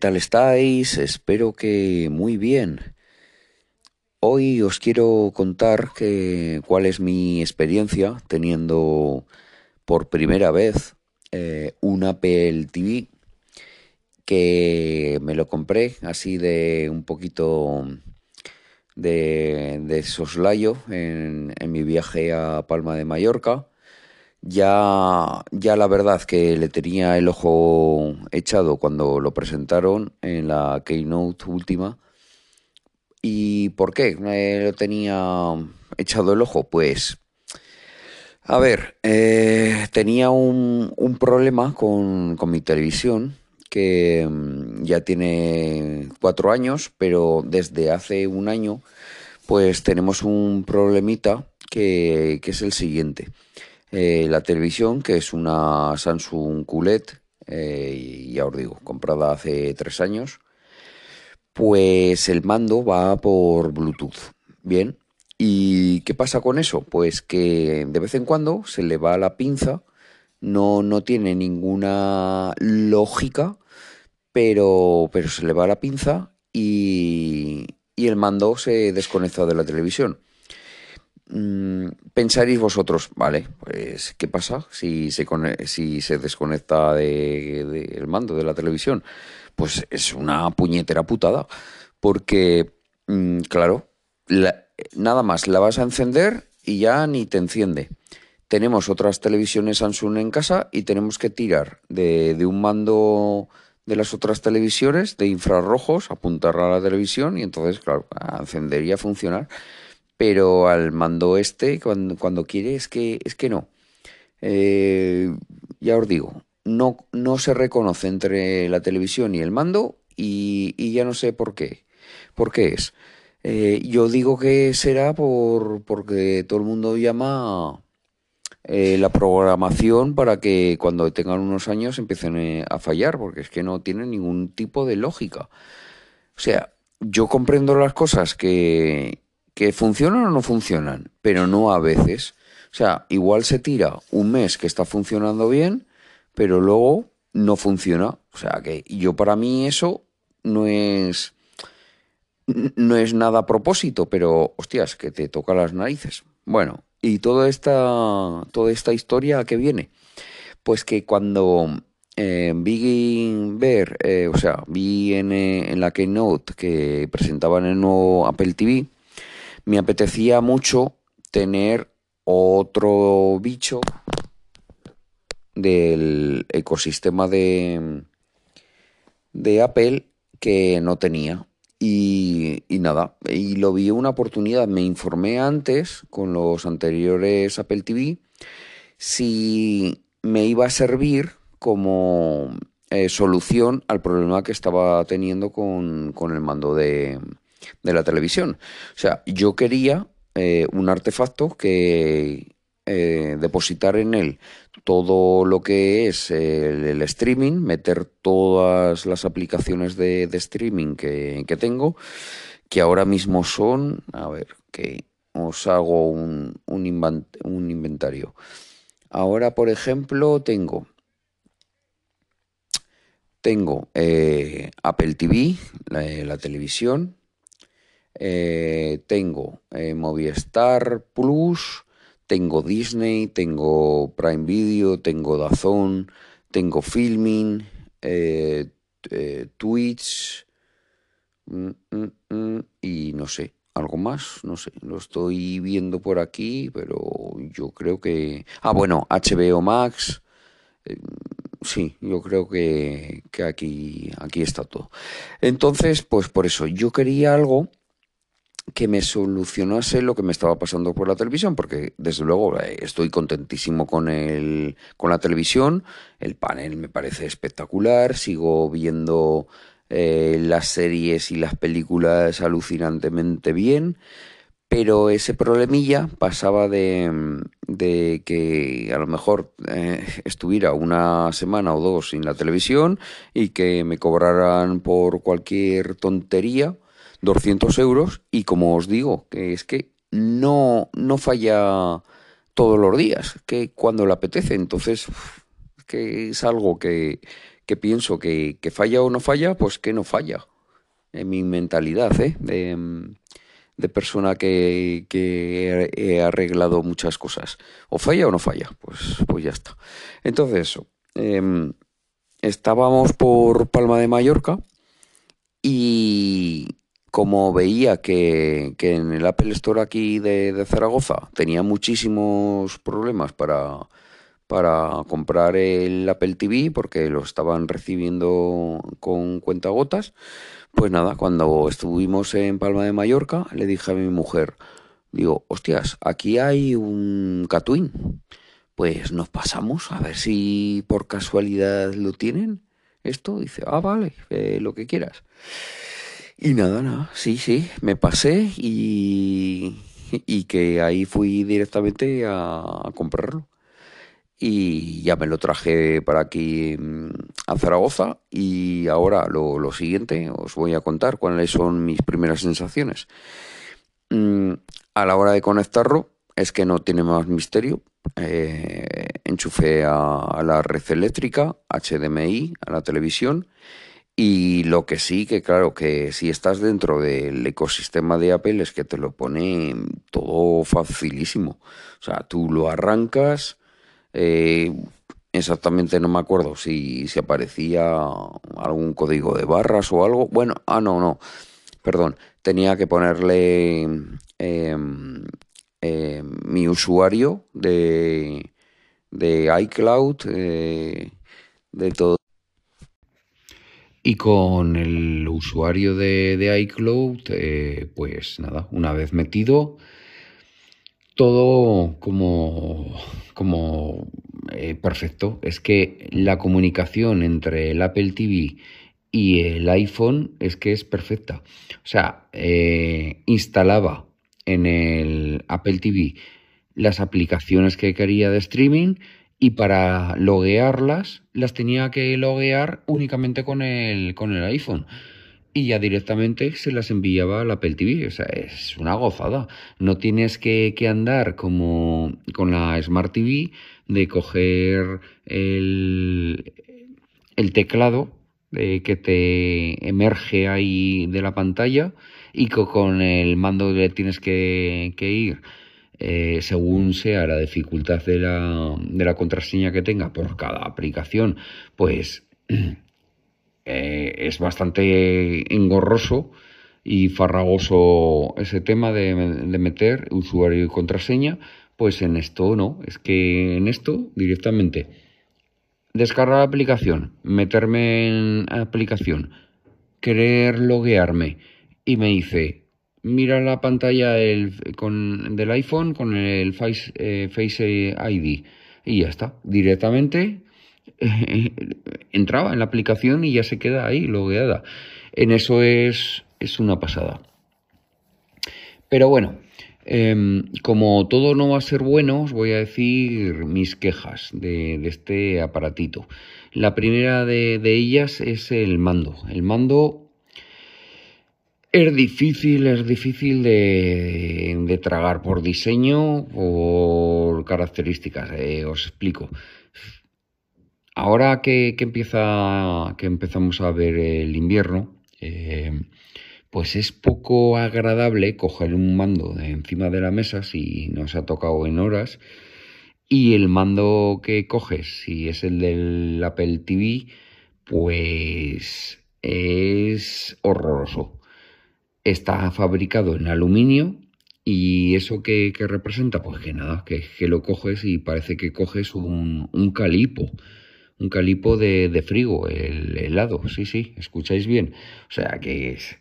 ¿qué tal estáis? Espero que muy bien. Hoy os quiero contar que, cuál es mi experiencia teniendo por primera vez eh, un Apple TV que me lo compré así de un poquito de, soslayo en mi viaje a Palma de Mallorca ya, ya la verdad que le tenía el ojo echado cuando lo presentaron en la Keynote última. ¿Y por qué me lo tenía echado el ojo? Pues, a ver, eh, tenía un, un problema con, con, mi televisión que mm, ya tiene cuatro años, pero desde hace un año pues tenemos un problemita que, que es el siguiente. Eh, la televisión, que es una Samsung QLED, eh, ya os digo, comprada hace tres años, pues el mando va por Bluetooth. Bien, ¿y qué pasa con eso? Pues que de vez en cuando se le va la pinza, no, no tiene ninguna lógica, pero, pero se le va la pinza y, y el mando se desconecta de la televisión. Mm, pensaréis vosotros, vale, pues ¿qué pasa si se, si se desconecta del de, mando de la televisión? Pues es una puñetera putada, porque, mmm, claro, la, nada más la vas a encender y ya ni te enciende. Tenemos otras televisiones Samsung en casa y tenemos que tirar de, de un mando de las otras televisiones de infrarrojos, apuntar a la televisión y entonces, claro, a encender y a funcionar pero al mando este, cuando, cuando quiere, es que, es que no. Eh, ya os digo, no, no se reconoce entre la televisión y el mando y, y ya no sé por qué. ¿Por qué es? Eh, yo digo que será por porque todo el mundo llama eh, la programación para que cuando tengan unos años empiecen a fallar, porque es que no tiene ningún tipo de lógica. O sea, yo comprendo las cosas que, que funcionan o no funcionan, pero no a veces. O sea, igual se tira un mes que está funcionando bien, pero luego no funciona. O sea, que yo para mí eso no es no es nada a propósito, pero hostias, que te toca las narices. Bueno, y toda esta toda esta historia que viene, pues que cuando eh, vi eh, o sea, vi en, en la keynote que presentaban el nuevo Apple TV, me apetecía mucho tener otro bicho del ecosistema de, de Apple que no tenía. Y, nada, y lo vi una oportunidad. Me informé antes con los anteriores Apple TV si me iba a servir como eh, solución al problema que estaba teniendo con, con el mando de, de la televisión. O sea, yo quería eh, un artefacto que eh, depositar en él todo lo que es el, streaming, meter todas las aplicaciones de, streaming que, que, tengo, que ahora mismo son, a ver, que os hago un, un, invent, un inventario. Ahora, por ejemplo, tengo tengo eh, Apple TV, la televisión, eh, tengo eh, Movistar Plus, tengo Disney, tengo Prime Video, tengo Dazón, tengo Filming, eh, eh Twitch mm, mm, mm, y no sé, algo más, no sé, lo estoy viendo por aquí, pero yo creo que... Ah, bueno, HBO Max. Sí, yo creo que, que aquí, aquí está todo. Entonces, pues por eso, yo quería algo que me solucionase lo que me estaba pasando por la televisión, porque desde luego eh, estoy contentísimo con el, con la televisión, el panel me parece espectacular, sigo viendo eh, las series y las películas alucinantemente bien, pero ese problemilla pasaba de, de que a lo mejor eh, estuviera una semana o dos sin la televisión y que me cobraran por cualquier tontería 200 euros y como os digo, que es que no, no falla todos los días, que cuando le apetece, entonces que es algo que, que pienso que, que falla o no falla, pues que no falla. En mi mentalidad, ¿eh? De, persona que, que, he arreglado muchas cosas. O falla o no falla, pues, pues ya está. Entonces, eso. Eh, estábamos por Palma de Mallorca y como veía que, en el Apple Store aquí de, de, Zaragoza tenía muchísimos problemas para, para comprar el Apple TV porque lo estaban recibiendo con cuentagotas, pues nada, cuando estuvimos en Palma de Mallorca le dije a mi mujer, digo, hostias, aquí hay un Catwin pues nos pasamos a ver si por casualidad lo tienen. Esto dice, ah, vale, eh, lo que quieras. Y nada, nada, sí, sí, me pasé y, y que ahí fui directamente a, comprarlo. Y ya me lo traje para aquí mm, a Zaragoza y ahora lo, lo siguiente os voy a contar cuáles son mis primeras sensaciones. Mm, a la hora de conectarlo es que no tiene más misterio, eh, enchufé a, la red eléctrica, HDMI, a la televisión. Y lo que sí, que claro, que si estás dentro del ecosistema de Apple es que te lo pone todo facilísimo. O sea, tú lo arrancas, eh, exactamente no me acuerdo si, si aparecía algún código de barras o algo. Bueno, ah, no, no, perdón, tenía que ponerle eh, mi usuario de, de iCloud, eh, de todo. Y con el usuario de, iCloud, eh, pues nada, una vez metido, todo como, como eh, perfecto. Es que la comunicación entre el Apple TV y el iPhone es que es perfecta. O sea, eh, instalaba en el Apple TV las aplicaciones que quería de streaming y para loguearlas las tenía que loguear únicamente con el, con el iPhone y ya directamente se las enviaba al Apple TV. O sea, es una gozada. No tienes que, andar como con la Smart TV de coger el, teclado eh, que te emerge ahí de la pantalla y con el mando le tienes que ir eh, según sea la dificultad de la, de la, contraseña que tenga por cada aplicación, pues eh, es bastante engorroso y farragoso ese tema de, meter usuario y contraseña, pues en esto no, es que en esto directamente descargar la aplicación, meterme en aplicación, querer loguearme y me dice mira la pantalla del, del iPhone con el Face, eh, Face ID y ya está, directamente eh, entraba en la aplicación y ya se queda ahí logueada. En eso es, es una pasada. Pero bueno, eh, como todo no va a ser bueno, os voy a decir mis quejas de, de este aparatito. La primera de, de ellas es el mando. El mando es difícil, es difícil de, tragar por diseño, por características. Eh, os explico. Ahora que, que, empieza, que empezamos a ver el invierno, eh, pues es poco agradable coger un mando de encima de la mesa si nos ha tocado en horas y el mando que coges, si es el del Apple TV, pues es horroroso está fabricado en aluminio y eso que, representa, pues que nada, que, que, lo coges y parece que coges un, un calipo, un calipo de, de, frigo, el helado, sí, sí, escucháis bien. O sea que es,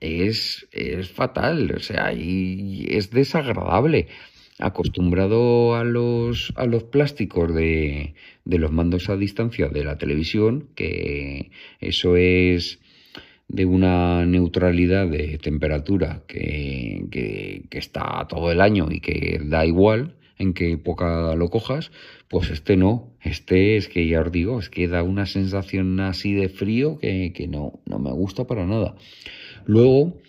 es, es fatal, o sea, y es desagradable. Acostumbrado a los, a los plásticos de, de los mandos a distancia de la televisión, que eso es de una neutralidad de temperatura que, que, está todo el año y que da igual en qué época lo cojas, pues este no. Este es que ya os digo, es que da una sensación así de frío que, que no, no me gusta para nada. Luego,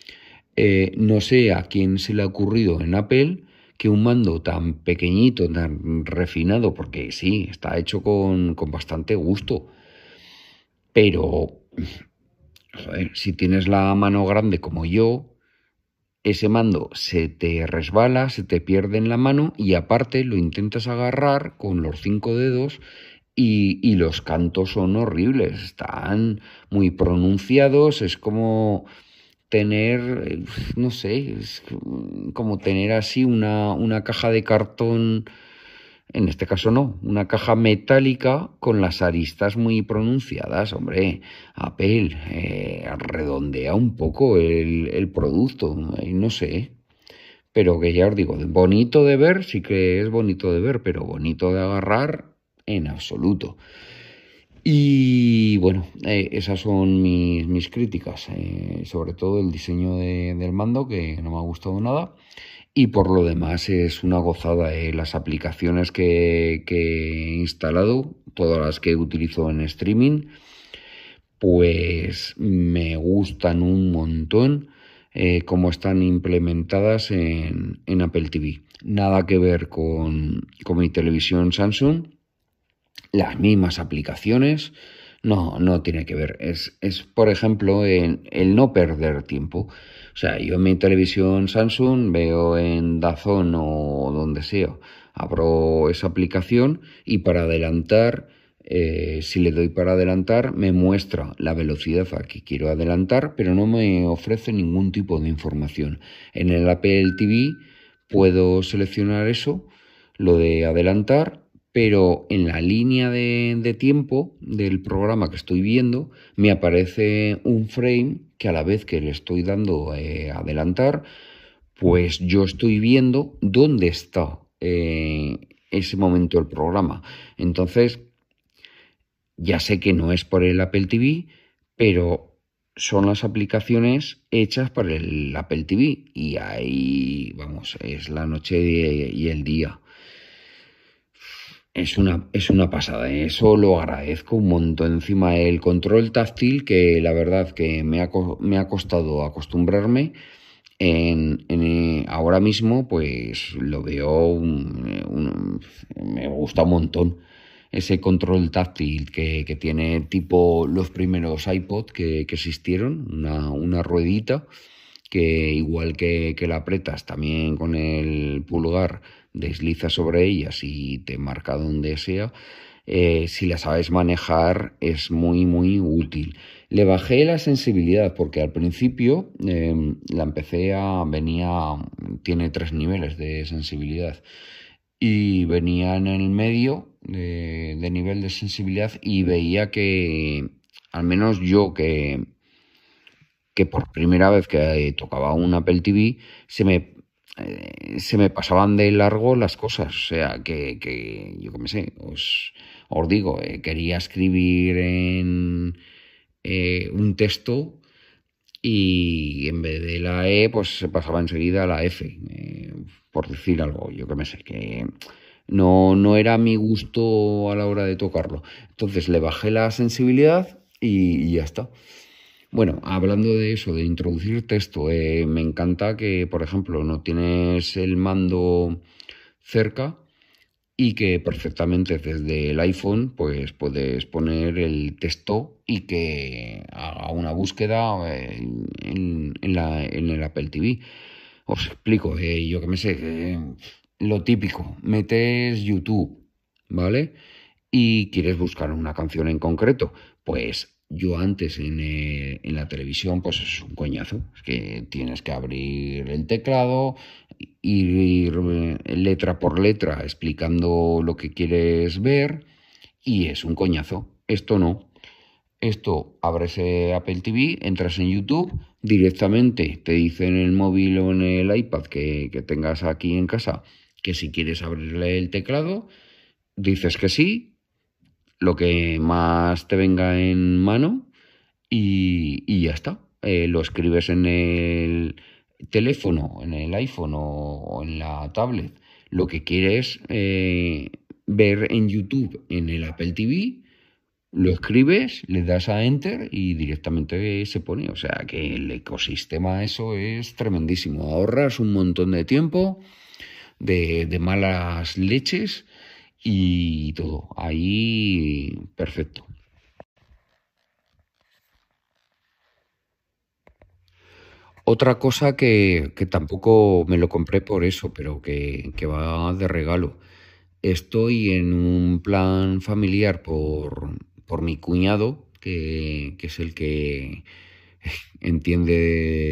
eh, no sé a quién se le ha ocurrido en Apple que un mando tan pequeñito, tan refinado, porque sí, está hecho con, con bastante gusto, Pero, si tienes la mano grande como yo, ese mando se te resbala, se te pierde en la mano y aparte lo intentas agarrar con los cinco dedos y, los cantos son horribles, están muy pronunciados, es como tener, no sé, es como tener así una, una caja de cartón en este caso no, una caja metálica con las aristas muy pronunciadas. Hombre, Apple, eh, redondea un poco el, producto, no sé. Pero que ya os digo, bonito de ver, sí que es bonito de ver, pero bonito de agarrar en absoluto. Y bueno, eh, esas son mis, críticas, eh, sobre todo el diseño del mando, que no me ha gustado nada. Y por lo demás es una gozada. Eh. Las aplicaciones que, he instalado, todas las que utilizo en streaming, pues me gustan un montón eh, cómo están implementadas en, Apple TV. Nada que ver con, mi televisión Samsung. Las mismas aplicaciones. No, no tiene que ver. Es, es por ejemplo, el no perder tiempo. O sea, yo en mi televisión Samsung veo en Dazón o donde sea, abro esa aplicación y para adelantar, eh, si le doy para adelantar, me muestra la velocidad a que quiero adelantar, pero no me ofrece ningún tipo de información. En el Apple TV puedo seleccionar eso, lo de adelantar, pero en la línea de, tiempo del programa que estoy viendo me aparece un frame que a la vez que le estoy dando eh, adelantar, pues yo estoy viendo dónde está eh, ese momento del programa. Entonces, ya sé que no es por el Apple TV, pero son las aplicaciones hechas para el Apple TV y ahí, vamos, es la noche y el día es una, es una pasada, ¿eh? eso lo agradezco un montón. Encima el control táctil, que la verdad que me ha, me ha costado acostumbrarme, en, ahora mismo pues lo veo, me gusta un montón. Ese control táctil que, tiene tipo los primeros iPod que, existieron, una, una ruedita que igual que, la apretas también con el pulgar desliza sobre ellas y te marca donde sea, eh, si la sabes manejar es muy muy útil. Le bajé la sensibilidad porque al principio em, la empecé a venía tiene tres niveles de sensibilidad y venía en el medio de nivel de sensibilidad y veía que al menos yo que que por primera vez que tocaba un Apple TV se me eh, se me pasaban de largo las cosas. O sea, que, yo qué sé, os, os digo, eh, quería escribir en eh, un texto y en vez de la E, pues se pasaba enseguida a la F, por decir algo, yo que me sé, que no, no era mi gusto a la hora de tocarlo. Entonces le bajé la sensibilidad y ya está. Bueno, hablando de eso, de introducir texto, eh, me encanta que, por ejemplo, no tienes el mando cerca y que perfectamente desde el iPhone pues puedes poner el texto y que haga una búsqueda eh, en, el Apple TV. Os explico, eh, yo que me sé, lo típico, metes YouTube, ¿vale? Y quieres buscar una canción en concreto, pues yo antes eh, en, la televisión, pues es un coñazo. Es que tienes que abrir el teclado, ir, eh, letra por letra explicando lo que quieres ver y es un coñazo. Esto no. Esto abres Apple TV, entras en YouTube, directamente te dice en el móvil o en el iPad que, que tengas aquí en casa que si quieres abrirle el teclado, dices que sí, lo que más te venga en mano y, ya está. Eh, lo escribes en el teléfono, en el iPhone o, en la tablet, lo que quieres eh, ver en YouTube, en el Apple TV, lo escribes, le das a Enter y directamente se pone. O sea que el ecosistema eso es tremendísimo. Ahorras un montón de tiempo, de, de malas leches y todo. Ahí, perfecto. Otra cosa que, que tampoco me lo compré por eso, pero que, que va de regalo. Estoy en un plan familiar por, por mi cuñado, que, que es el que entiende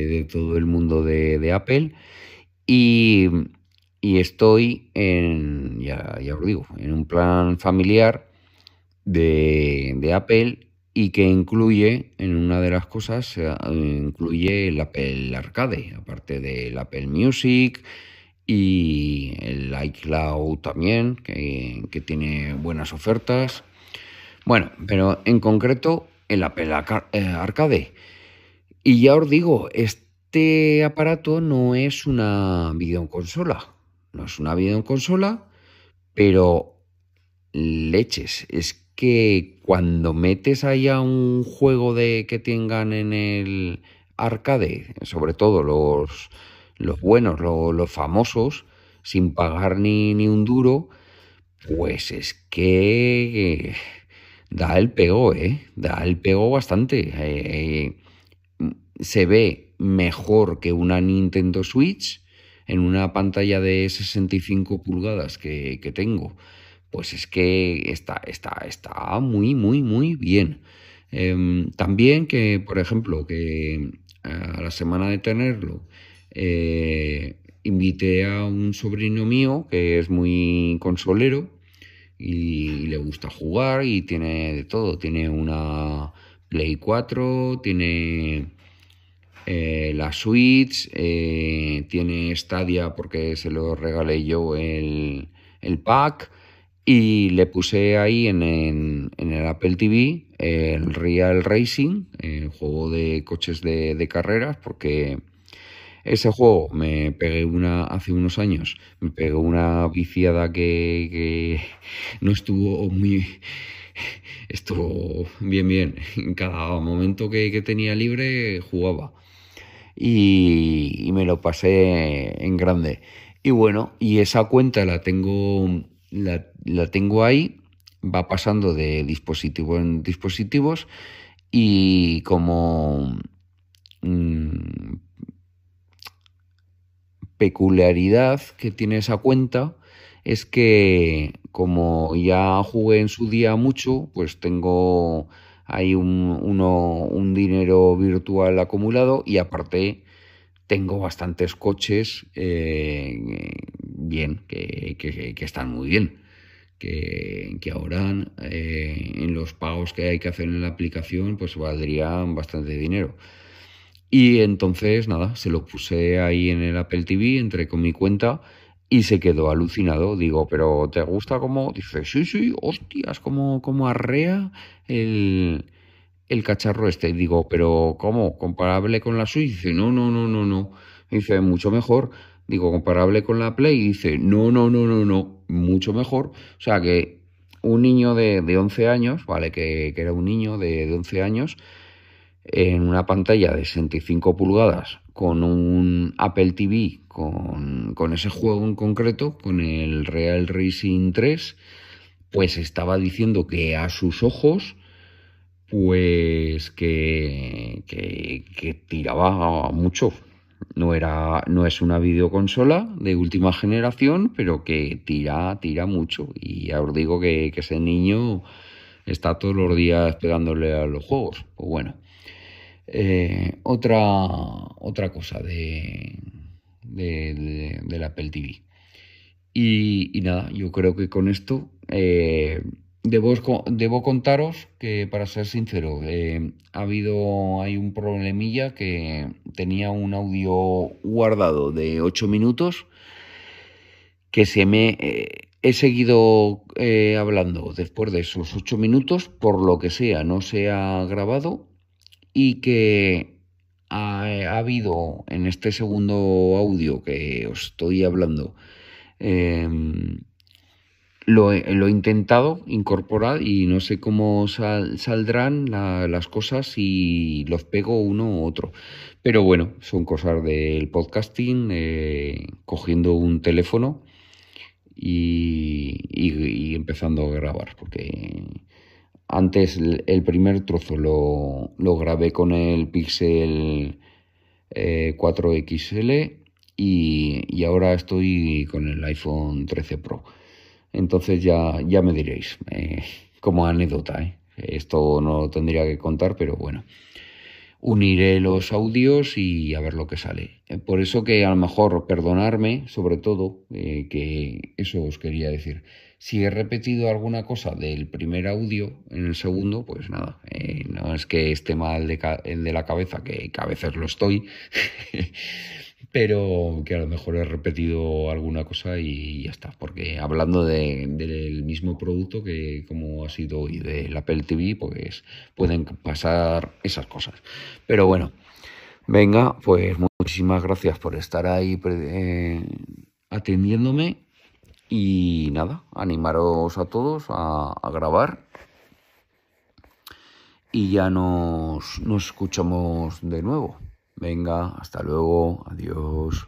de, todo el mundo de, de Apple. Y estoy en, ya, ya os digo, en un plan familiar de, Apple y que incluye, en una de las cosas, eh, incluye el Apple Arcade, aparte del Apple Music y el iCloud también, que, tiene buenas ofertas. Bueno, pero en concreto el Apple eh, Arcade. Y ya os digo, este aparato no es una videoconsola, no es una videoconsola, pero leches, es que cuando metes ahí a un juego de que tengan en el arcade, sobre todo los, los buenos, los, famosos, sin pagar ni, ni, un duro, pues es que da el pego, ¿eh? Da el pego bastante. Eh, se ve mejor que una Nintendo Switch en una pantalla de 65 pulgadas que, tengo pues es que está, está, está muy, muy, muy bien. Em, también que, por ejemplo, que a la semana de tenerlo, eh, invité a un sobrino mío que es muy consolero y, le gusta jugar y tiene de todo. Tiene una Play 4, tiene eh, la Switch, eh, tiene Stadia porque se lo regalé yo el, el pack. Y le puse ahí en, el Apple TV el Real Racing, el juego de coches de, carreras, porque ese juego me pegué una hace unos años, me pegó una viciada que, no estuvo muy estuvo bien bien. En cada momento que, tenía libre jugaba. Y, me lo pasé en grande. Y bueno, y esa cuenta la tengo la, tengo ahí, va pasando de dispositivo en dispositivos y como mm, peculiaridad que tiene esa cuenta es que como ya jugué en su día mucho, pues tengo un, un dinero virtual acumulado y aparte tengo bastantes coches eh, bien, que, están muy bien. Que, ahora eh, en los pagos que hay que hacer en la aplicación pues valdrían bastante dinero. Y entonces nada, se lo puse ahí en el Apple TV, entré con mi cuenta y se quedó alucinado. Digo, ¿pero te gusta cómo? Dice, sí, sí, hostias, como, como arrea el, el cacharro este. Digo, ¿pero cómo? ¿Comparable con la Switch? Dice, no, no, no, no, no. Dice, mucho mejor. Digo, comparable con la Play. Dice, no, no, no, no, no, mucho mejor. O sea que un niño de, de 11 años, ¿vale? Que, era un niño de, de 11 años, en una pantalla de 65 pulgadas, con un Apple TV, con, ese juego en concreto, con el Real Racing 3, pues estaba diciendo que a sus ojos pues que, que, tiraba mucho. No, era, no es una videoconsola de última generación, pero que tira, tira mucho. Y ya os digo que, ese niño está todos los días pegándole a los juegos. Pues bueno. Eh, otra, otra cosa de, de, de, la Apple TV. Y, nada, yo creo que con esto eh, Debo, contaros que, para ser sincero, eh, ha habido, hay un problemilla que tenía un audio guardado de 8 minutos que se me eh, he seguido hablando después de esos 8 minutos, por lo que sea, no se ha grabado y que ha, ha habido en este segundo audio que os estoy hablando lo, he intentado incorporar y no sé cómo saldrán las cosas si los pego uno u otro. Pero bueno, son cosas del podcasting, eh, cogiendo un teléfono y, empezando a grabar, porque antes el primer trozo lo, grabé con el Pixel 4XL eh, y, ahora estoy con el iPhone 13 Pro. Entonces ya, ya me diréis, eh, como anécdota, ¿eh? esto no lo tendría que contar, pero bueno uniré los audios y a ver lo que sale. Eh, por eso que a lo mejor perdonarme, sobre todo, que eso os quería decir. Si he repetido alguna cosa del primer audio en el segundo, pues nada, eh, no es que esté mal de, el de la cabeza, que, a veces lo estoy, pero que a lo mejor he repetido alguna cosa y ya está, porque hablando del mismo producto que como ha sido hoy del Apple TV, pues pueden pasar esas cosas. Pero bueno, venga, pues muchísimas gracias por estar ahí eh, atendiéndome y nada, animaros a todos a, grabar y ya nos, nos escuchamos de nuevo. Venga, hasta luego, adiós.